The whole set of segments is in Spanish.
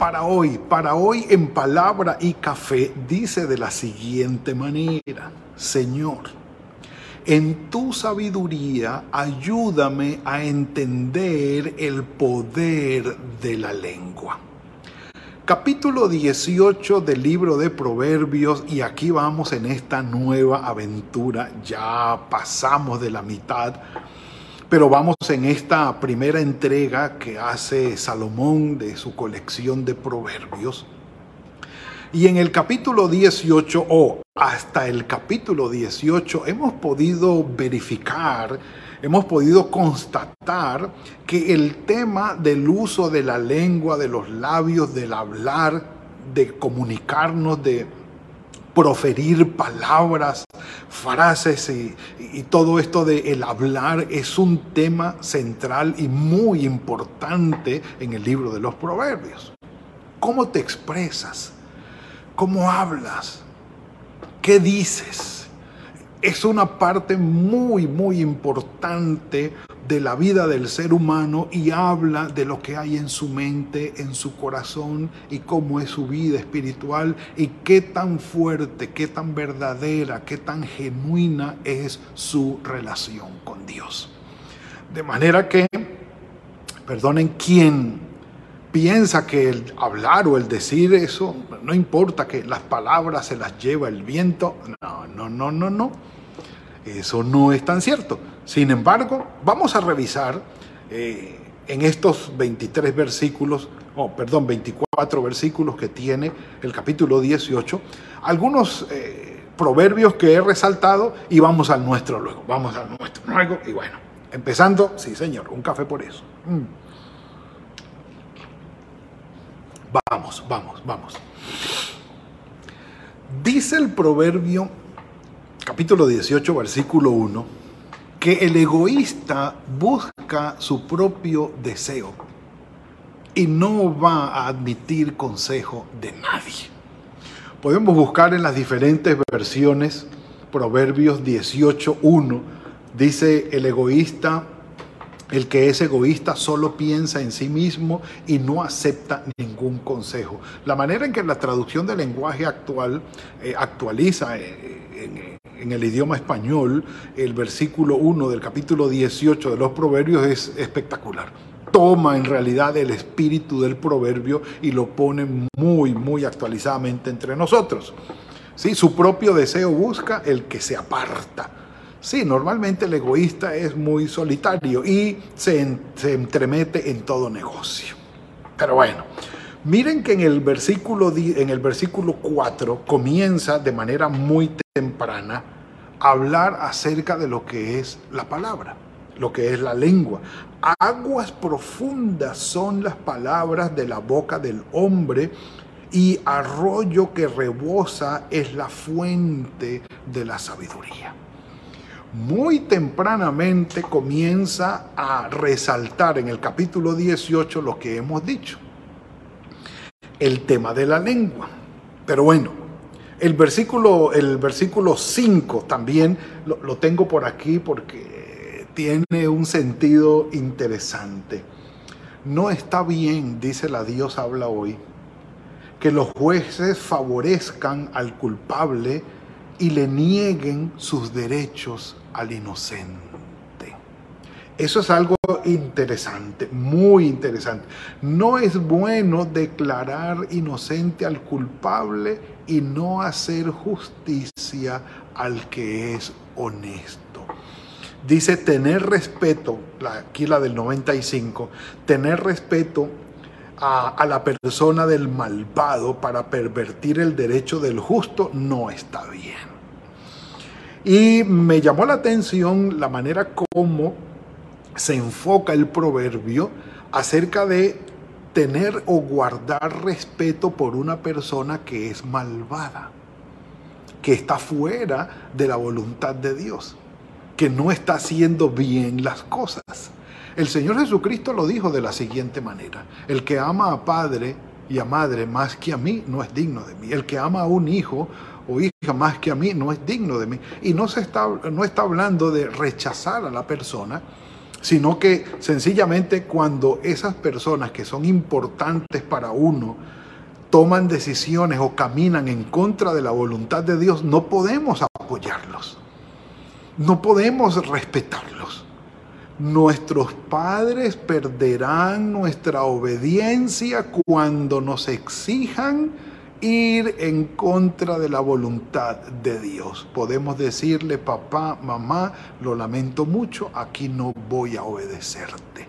para hoy, para hoy en palabra y café, dice de la siguiente manera, Señor, en tu sabiduría ayúdame a entender el poder de la lengua. Capítulo 18 del libro de Proverbios y aquí vamos en esta nueva aventura, ya pasamos de la mitad pero vamos en esta primera entrega que hace Salomón de su colección de proverbios. Y en el capítulo 18 o hasta el capítulo 18 hemos podido verificar, hemos podido constatar que el tema del uso de la lengua, de los labios, del hablar, de comunicarnos, de proferir palabras, frases y, todo esto de el hablar es un tema central y muy importante en el libro de los proverbios. ¿Cómo te expresas? ¿Cómo hablas? ¿Qué dices? Es una parte muy, muy importante de la vida del ser humano y habla de lo que hay en su mente, en su corazón y cómo es su vida espiritual y qué tan fuerte, qué tan verdadera, qué tan genuina es su relación con Dios. De manera que, perdonen, quien piensa que el hablar o el decir eso, no importa que las palabras se las lleva el viento, no, no, no, no, no. Eso no es tan cierto. Sin embargo, vamos a revisar eh, en estos 23 versículos, o perdón, 24 versículos que tiene el capítulo 18, algunos eh, proverbios que he resaltado y vamos al nuestro luego, vamos al nuestro luego y bueno, empezando, sí señor, un café por eso. Mm. Vamos, vamos, vamos. Dice el proverbio, capítulo 18, versículo 1, que el egoísta busca su propio deseo y no va a admitir consejo de nadie. Podemos buscar en las diferentes versiones Proverbios 18.1. Dice el egoísta, el que es egoísta solo piensa en sí mismo y no acepta ningún consejo. La manera en que la traducción del lenguaje actual eh, actualiza eh, en el idioma español, el versículo 1 del capítulo 18 de los Proverbios es espectacular. Toma en realidad el espíritu del proverbio y lo pone muy, muy actualizadamente entre nosotros. ¿Sí? Su propio deseo busca el que se aparta. Sí, normalmente el egoísta es muy solitario y se, se entremete en todo negocio. Pero bueno, Miren que en el versículo, en el versículo 4 comienza de manera muy temprana a hablar acerca de lo que es la palabra, lo que es la lengua. Aguas profundas son las palabras de la boca del hombre y arroyo que rebosa es la fuente de la sabiduría. Muy tempranamente comienza a resaltar en el capítulo 18 lo que hemos dicho el tema de la lengua. Pero bueno, el versículo, el versículo 5 también lo, lo tengo por aquí porque tiene un sentido interesante. No está bien, dice la Dios habla hoy, que los jueces favorezcan al culpable y le nieguen sus derechos al inocente. Eso es algo interesante, muy interesante. No es bueno declarar inocente al culpable y no hacer justicia al que es honesto. Dice tener respeto, aquí la del 95, tener respeto a, la persona del malvado para pervertir el derecho del justo no está bien. Y me llamó la atención la manera como se enfoca el proverbio acerca de tener o guardar respeto por una persona que es malvada. que está fuera de la voluntad de Dios, que no está haciendo bien las cosas. El Señor Jesucristo lo dijo de la siguiente manera, el que ama a padre y a madre más que a mí no es digno de mí, el que ama a un hijo o hija más que a mí no es digno de mí. Y no, se está, no está hablando de rechazar a la persona, sino que sencillamente cuando esas personas que son importantes para uno toman decisiones o caminan en contra de la voluntad de Dios, no podemos apoyarlos, no podemos respetarlos. Nuestros padres perderán nuestra obediencia cuando nos exijan ir en contra de la voluntad de Dios. Podemos decirle, papá, mamá, lo lamento mucho, aquí no voy a obedecerte,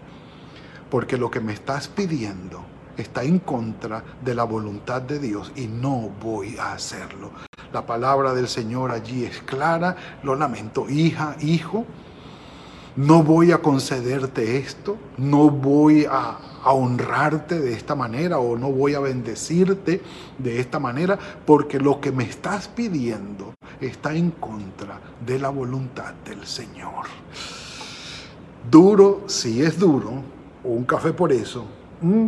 porque lo que me estás pidiendo está en contra de la voluntad de Dios y no voy a hacerlo. La palabra del Señor allí es clara, lo lamento, hija, hijo, no voy a concederte esto, no voy a, honrarte de esta manera o no voy a bendecirte de esta manera, porque lo que me estás pidiendo está en contra de la voluntad del Señor. Duro, si es duro, un café por eso, mm.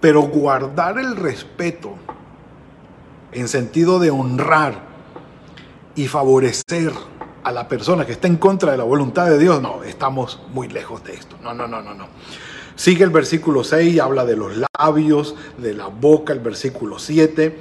pero guardar el respeto en sentido de honrar y favorecer a la persona que está en contra de la voluntad de Dios, no, estamos muy lejos de esto. No, no, no, no, no. Sigue el versículo 6, habla de los labios, de la boca, el versículo 7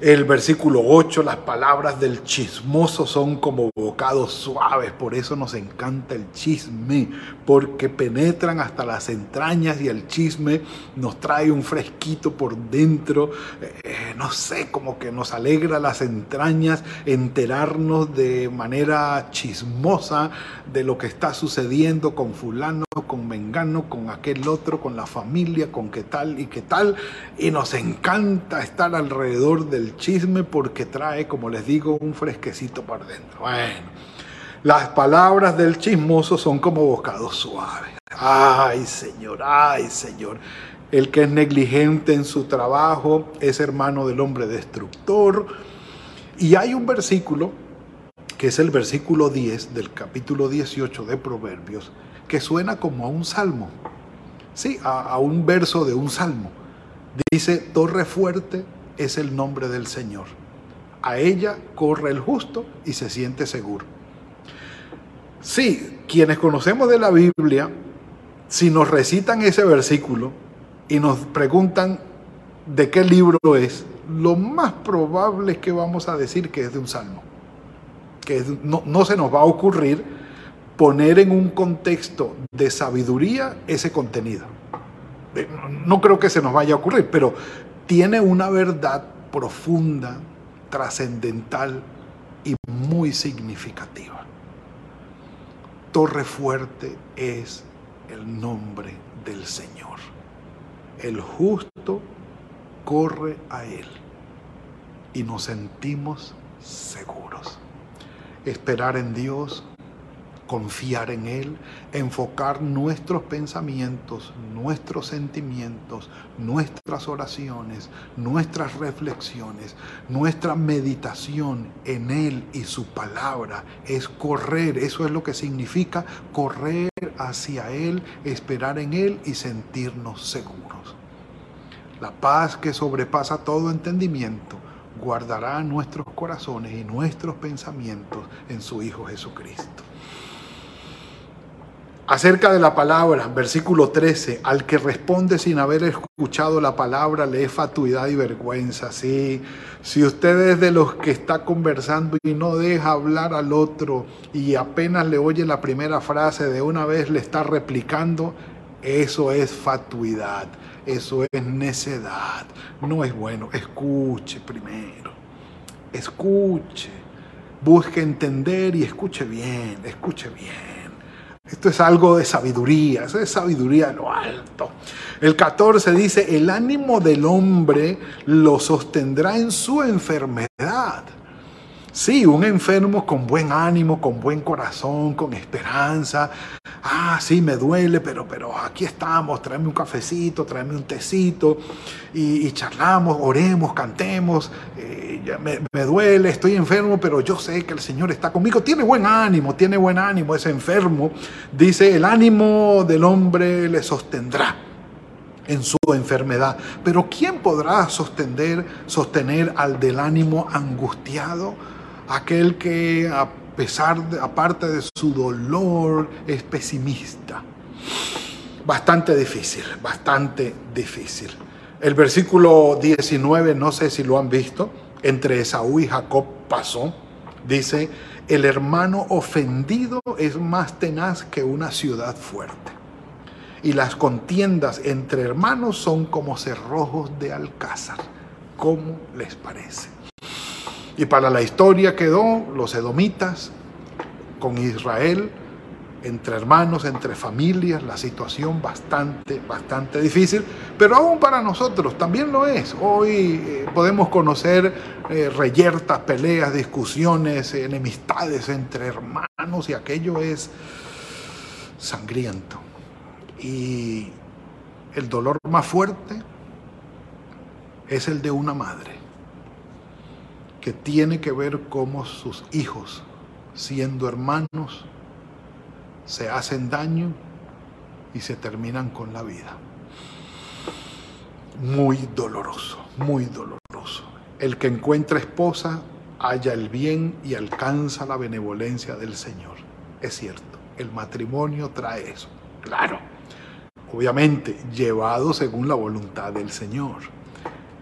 el versículo 8, las palabras del chismoso son como bocados suaves, por eso nos encanta el chisme, porque penetran hasta las entrañas y el chisme nos trae un fresquito por dentro, eh, no sé, como que nos alegra las entrañas enterarnos de manera chismosa de lo que está sucediendo con fulano, con mengano, con aquel otro, con la familia, con qué tal y qué tal, y nos encanta estar alrededor del chisme porque trae, como les digo, un fresquecito por dentro. Bueno, las palabras del chismoso son como bocados suaves. Ay, Señor, ay, Señor. El que es negligente en su trabajo es hermano del hombre destructor. Y hay un versículo, que es el versículo 10 del capítulo 18 de Proverbios, que suena como a un salmo. Sí, a, a un verso de un salmo. Dice, torre fuerte es el nombre del Señor. A ella corre el justo y se siente seguro. Sí, quienes conocemos de la Biblia, si nos recitan ese versículo y nos preguntan de qué libro es, lo más probable es que vamos a decir que es de un salmo. Que no, se nos va a ocurrir poner en un contexto de sabiduría ese contenido. Eh, no creo que se nos vaya a ocurrir, pero tiene una verdad profunda, trascendental y muy significativa. Torre fuerte es el nombre del Señor. El justo corre a Él y nos sentimos seguros. Esperar en Dios confiar en Él, enfocar nuestros pensamientos, nuestros sentimientos, nuestras oraciones, nuestras reflexiones, nuestra meditación en Él y su palabra. Es correr, eso es lo que significa correr hacia Él, esperar en Él y sentirnos seguros. La paz que sobrepasa todo entendimiento guardará nuestros corazones y nuestros pensamientos en su Hijo Jesucristo. Acerca de la palabra, versículo 13, al que responde sin haber escuchado la palabra, le es fatuidad y vergüenza. Sí, si usted es de los que está conversando y no deja hablar al otro y apenas le oye la primera frase, de una vez le está replicando, eso es fatuidad, eso es necedad, no es bueno. Escuche primero, escuche, busque entender y escuche bien, escuche bien. Esto es algo de sabiduría, eso es sabiduría de lo alto. El 14 dice, el ánimo del hombre lo sostendrá en su enfermedad. Sí, un enfermo con buen ánimo, con buen corazón, con esperanza. Ah, sí, me duele, pero, pero aquí estamos, tráeme un cafecito, tráeme un tecito y, charlamos, oremos, cantemos. Eh, me, duele, estoy enfermo, pero yo sé que el Señor está conmigo. Tiene buen ánimo, tiene buen ánimo ese enfermo. Dice, el ánimo del hombre le sostendrá en su enfermedad. Pero ¿quién podrá sostener, sostener al del ánimo angustiado? aquel que pesar de, aparte de su dolor es pesimista. Bastante difícil, bastante difícil. El versículo 19, no sé si lo han visto, entre Esaú y Jacob pasó, dice, el hermano ofendido es más tenaz que una ciudad fuerte. Y las contiendas entre hermanos son como cerrojos de alcázar. ¿Cómo les parece? Y para la historia quedó los edomitas con Israel, entre hermanos, entre familias, la situación bastante, bastante difícil, pero aún para nosotros también lo es. Hoy eh, podemos conocer eh, reyertas, peleas, discusiones, enemistades entre hermanos y aquello es sangriento. Y el dolor más fuerte es el de una madre que tiene que ver cómo sus hijos, siendo hermanos, se hacen daño y se terminan con la vida. Muy doloroso, muy doloroso. El que encuentra esposa halla el bien y alcanza la benevolencia del Señor. Es cierto, el matrimonio trae eso. Claro, obviamente llevado según la voluntad del Señor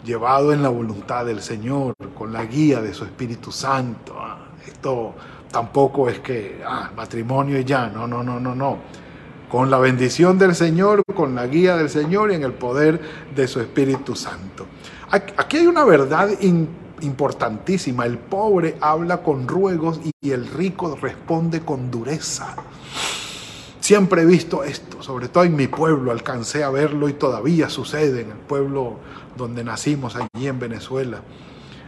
llevado en la voluntad del Señor, con la guía de su Espíritu Santo. Ah, esto tampoco es que, ah, matrimonio y ya, no, no, no, no, no. Con la bendición del Señor, con la guía del Señor y en el poder de su Espíritu Santo. Aquí hay una verdad importantísima. El pobre habla con ruegos y el rico responde con dureza. Siempre he visto esto, sobre todo en mi pueblo, alcancé a verlo y todavía sucede en el pueblo donde nacimos, allí en Venezuela.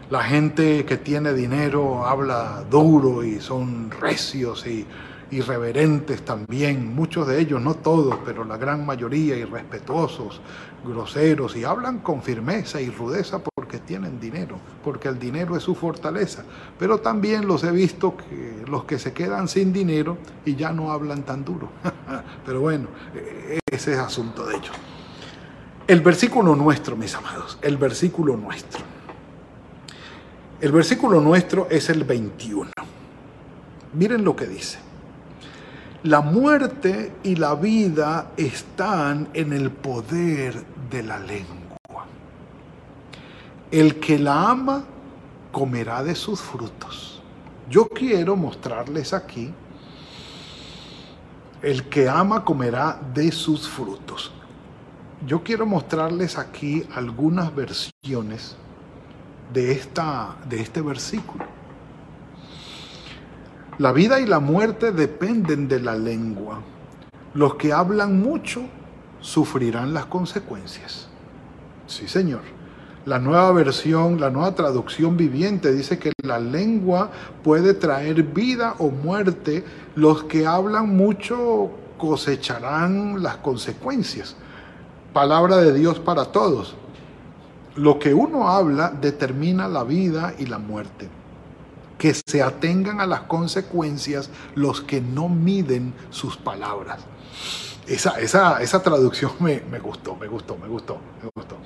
La gente que tiene dinero habla duro y son recios y irreverentes también, muchos de ellos, no todos, pero la gran mayoría irrespetuosos, groseros y hablan con firmeza y rudeza porque tienen dinero, porque el dinero es su fortaleza. Pero también los he visto los que se quedan sin dinero y ya no hablan tan duro. pero bueno, e-, ese es asunto de ellos. El versículo nuestro, mis amados, el versículo nuestro. El versículo nuestro es el 21. Miren lo que dice. La muerte y la vida están en el poder de la lengua. El que la ama comerá de sus frutos. Yo quiero mostrarles aquí, el que ama comerá de sus frutos. Yo quiero mostrarles aquí algunas versiones de, esta, de este versículo. La vida y la muerte dependen de la lengua. Los que hablan mucho sufrirán las consecuencias. Sí, Señor. La nueva versión, la nueva traducción viviente dice que la lengua puede traer vida o muerte. Los que hablan mucho cosecharán las consecuencias palabra de Dios para todos. Lo que uno habla determina la vida y la muerte. Que se atengan a las consecuencias los que no miden sus palabras. Esa, esa, esa traducción me, me gustó, me gustó, me gustó, me gustó.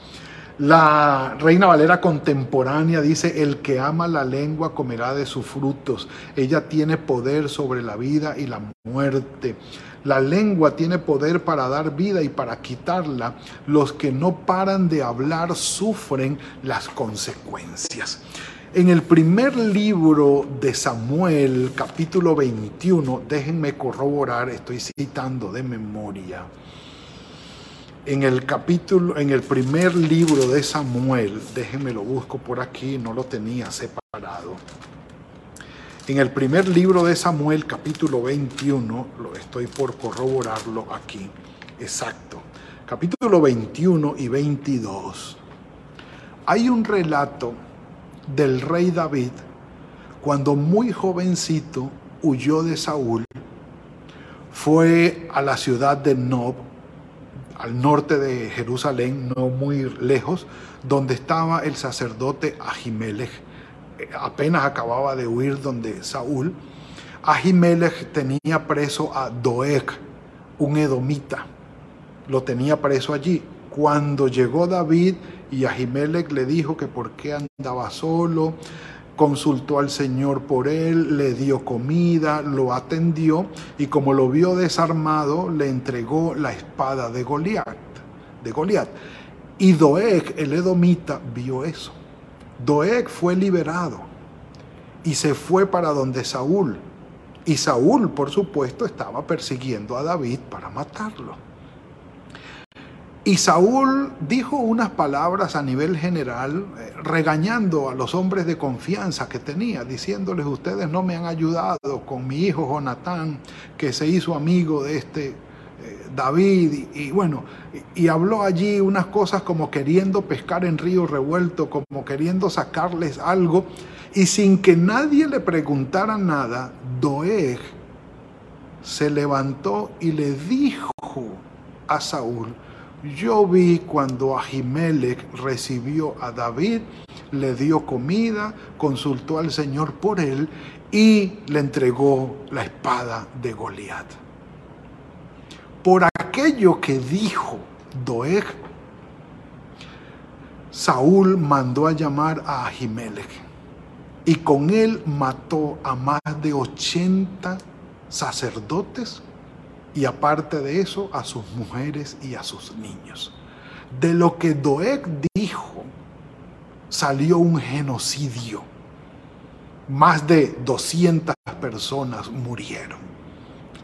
La Reina Valera contemporánea dice, el que ama la lengua comerá de sus frutos. Ella tiene poder sobre la vida y la muerte. La lengua tiene poder para dar vida y para quitarla. Los que no paran de hablar sufren las consecuencias. En el primer libro de Samuel, capítulo 21, déjenme corroborar, estoy citando de memoria. En el capítulo, en el primer libro de Samuel, déjenme lo busco por aquí, no lo tenía separado. En el primer libro de Samuel, capítulo 21, lo estoy por corroborarlo aquí, exacto, capítulo 21 y 22, hay un relato del rey David cuando muy jovencito huyó de Saúl, fue a la ciudad de Nob, al norte de Jerusalén, no muy lejos, donde estaba el sacerdote Ahimelech. Eh, apenas acababa de huir donde Saúl. Ahimelech tenía preso a Doeg, un edomita. Lo tenía preso allí. Cuando llegó David y Ahimelech le dijo que por qué andaba solo, consultó al Señor por él, le dio comida, lo atendió y como lo vio desarmado, le entregó la espada de Goliat, de Goliat. Y Doeg, el edomita, vio eso. Doeg fue liberado y se fue para donde Saúl. Y Saúl, por supuesto, estaba persiguiendo a David para matarlo. Y Saúl dijo unas palabras a nivel general, eh, regañando a los hombres de confianza que tenía, diciéndoles, ustedes no me han ayudado con mi hijo Jonatán, que se hizo amigo de este eh, David, y, bueno, y, habló allí unas cosas como queriendo pescar en río revuelto, como queriendo sacarles algo, y sin que nadie le preguntara nada, Doeg se levantó y le dijo a Saúl, yo vi cuando Ahimelech recibió a David, le dio comida, consultó al Señor por él y le entregó la espada de Goliat. Por aquello que dijo Doeg, Saúl mandó a llamar a Ahimelech y con él mató a más de 80 sacerdotes y aparte de eso a sus mujeres y a sus niños. De lo que Doeg dijo salió un genocidio. Más de 200 personas murieron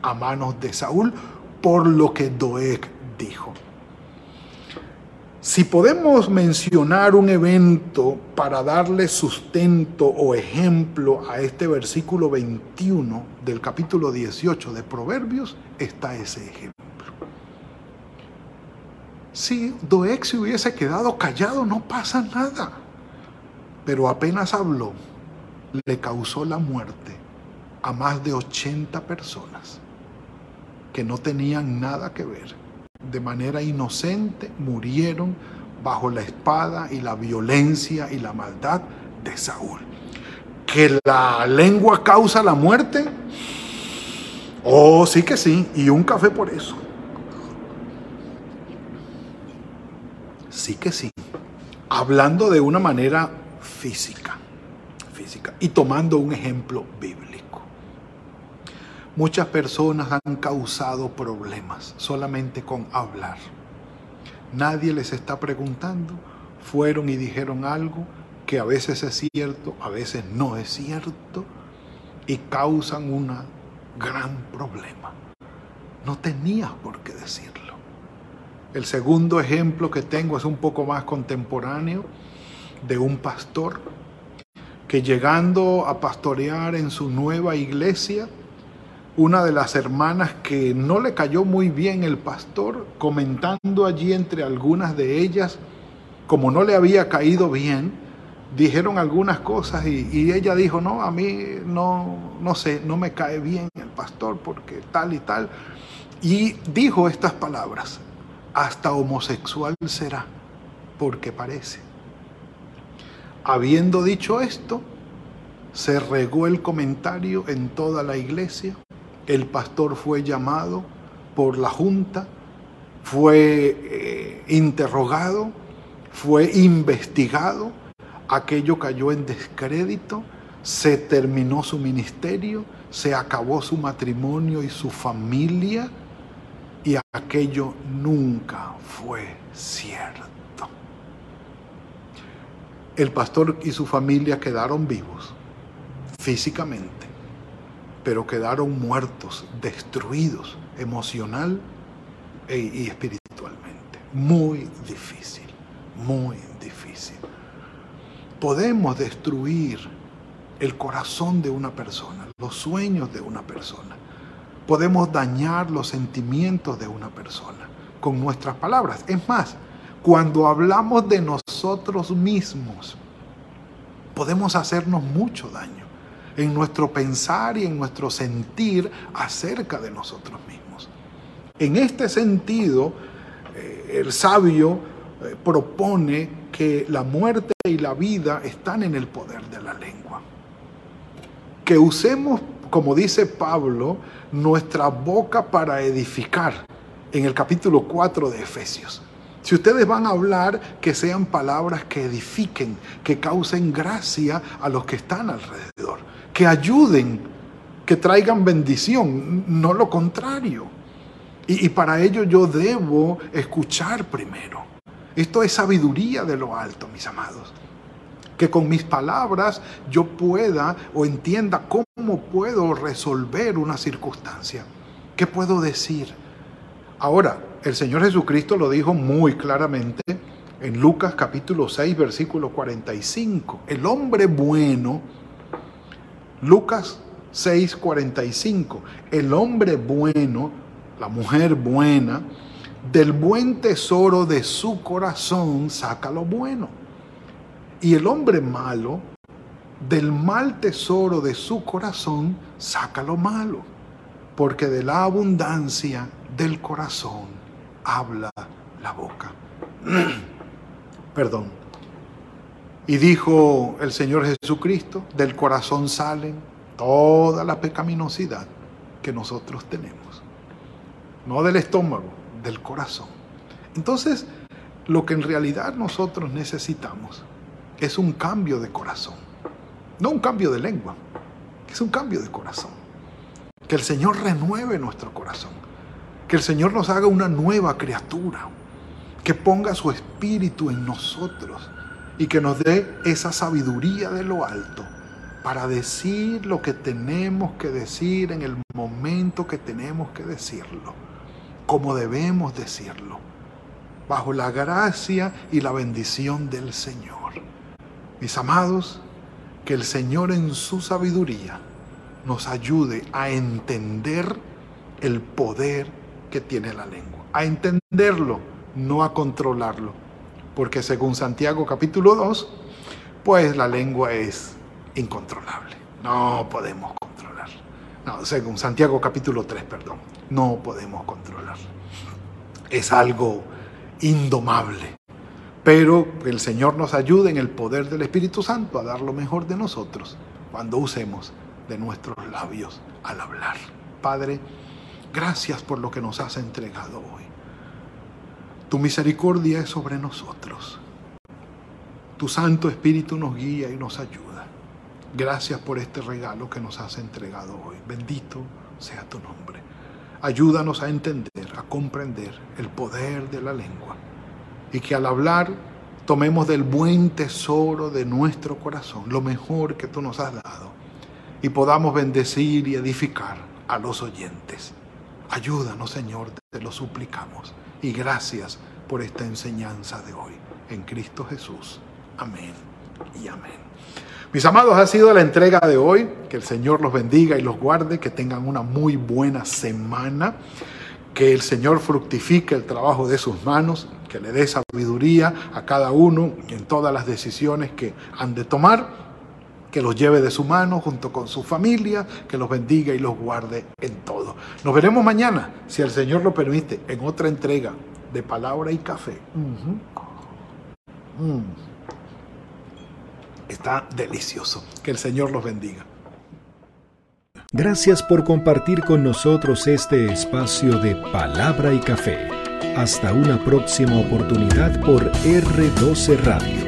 a manos de Saúl por lo que Doeg dijo. Si podemos mencionar un evento para darle sustento o ejemplo a este versículo 21 del capítulo 18 de Proverbios, está ese ejemplo. Si Doeg se hubiese quedado callado, no pasa nada. Pero apenas habló, le causó la muerte a más de 80 personas que no tenían nada que ver de manera inocente murieron bajo la espada y la violencia y la maldad de Saúl. ¿Que la lengua causa la muerte? Oh, sí que sí, y un café por eso. Sí que sí. Hablando de una manera física, física y tomando un ejemplo bíblico. Muchas personas han causado problemas solamente con hablar. Nadie les está preguntando, fueron y dijeron algo que a veces es cierto, a veces no es cierto, y causan un gran problema. No tenías por qué decirlo. El segundo ejemplo que tengo es un poco más contemporáneo de un pastor que llegando a pastorear en su nueva iglesia, una de las hermanas que no le cayó muy bien el pastor, comentando allí entre algunas de ellas, como no le había caído bien, dijeron algunas cosas y, ella dijo, no, a mí no, no sé, no me cae bien el pastor porque tal y tal. Y dijo estas palabras, hasta homosexual será, porque parece. Habiendo dicho esto, se regó el comentario en toda la iglesia el pastor fue llamado por la junta, fue eh, interrogado, fue investigado, aquello cayó en descrédito, se terminó su ministerio, se acabó su matrimonio y su familia y aquello nunca fue cierto. El pastor y su familia quedaron vivos físicamente, pero quedaron muertos, destruidos emocional e, y espiritualmente. Muy difícil, muy difícil. Podemos destruir el corazón de una persona, los sueños de una persona. Podemos dañar los sentimientos de una persona con nuestras palabras. Es más, cuando hablamos de nosotros mismos, podemos hacernos mucho daño. En nuestro pensar y en nuestro sentir acerca de nosotros mismos. En este sentido, eh, el sabio eh, propone que la muerte y la vida están en el poder de la lengua. Que usemos, como dice Pablo, nuestra boca para edificar en el capítulo 4 de Efesios. Si ustedes van a hablar, que sean palabras que edifiquen, que causen gracia a los que están alrededor, que ayuden, que traigan bendición, no lo contrario. Y, para ello yo debo escuchar primero. Esto es sabiduría de lo alto, mis amados. Que con mis palabras yo pueda o entienda cómo puedo resolver una circunstancia. ¿Qué puedo decir? Ahora, el Señor Jesucristo lo dijo muy claramente en Lucas capítulo 6, versículo 45. El hombre bueno, Lucas 6, 45, el hombre bueno, la mujer buena, del buen tesoro de su corazón saca lo bueno. Y el hombre malo, del mal tesoro de su corazón saca lo malo. Porque de la abundancia del corazón habla la boca. Perdón. Y dijo el Señor Jesucristo, del corazón salen toda la pecaminosidad que nosotros tenemos. No del estómago, del corazón. Entonces, lo que en realidad nosotros necesitamos es un cambio de corazón. No un cambio de lengua, es un cambio de corazón. Que el Señor renueve nuestro corazón que el Señor nos haga una nueva criatura, que ponga su espíritu en nosotros y que nos dé esa sabiduría de lo alto para decir lo que tenemos que decir en el momento que tenemos que decirlo, como debemos decirlo, bajo la gracia y la bendición del Señor. Mis amados, que el Señor en su sabiduría nos ayude a entender el poder que tiene la lengua, a entenderlo, no a controlarlo. Porque según Santiago capítulo 2, pues la lengua es incontrolable. No podemos controlar. No, según Santiago capítulo 3, perdón, no podemos controlar. Es algo indomable. Pero el Señor nos ayude en el poder del Espíritu Santo a dar lo mejor de nosotros cuando usemos de nuestros labios al hablar. Padre, Gracias por lo que nos has entregado hoy. Tu misericordia es sobre nosotros. Tu Santo Espíritu nos guía y nos ayuda. Gracias por este regalo que nos has entregado hoy. Bendito sea tu nombre. Ayúdanos a entender, a comprender el poder de la lengua y que al hablar tomemos del buen tesoro de nuestro corazón, lo mejor que tú nos has dado, y podamos bendecir y edificar a los oyentes. Ayúdanos, Señor, te lo suplicamos. Y gracias por esta enseñanza de hoy. En Cristo Jesús. Amén y amén. Mis amados, ha sido la entrega de hoy. Que el Señor los bendiga y los guarde. Que tengan una muy buena semana. Que el Señor fructifique el trabajo de sus manos. Que le dé sabiduría a cada uno en todas las decisiones que han de tomar que los lleve de su mano junto con su familia, que los bendiga y los guarde en todo. Nos veremos mañana, si el Señor lo permite, en otra entrega de palabra y café. Mm. Está delicioso. Que el Señor los bendiga. Gracias por compartir con nosotros este espacio de palabra y café. Hasta una próxima oportunidad por R12 Radio.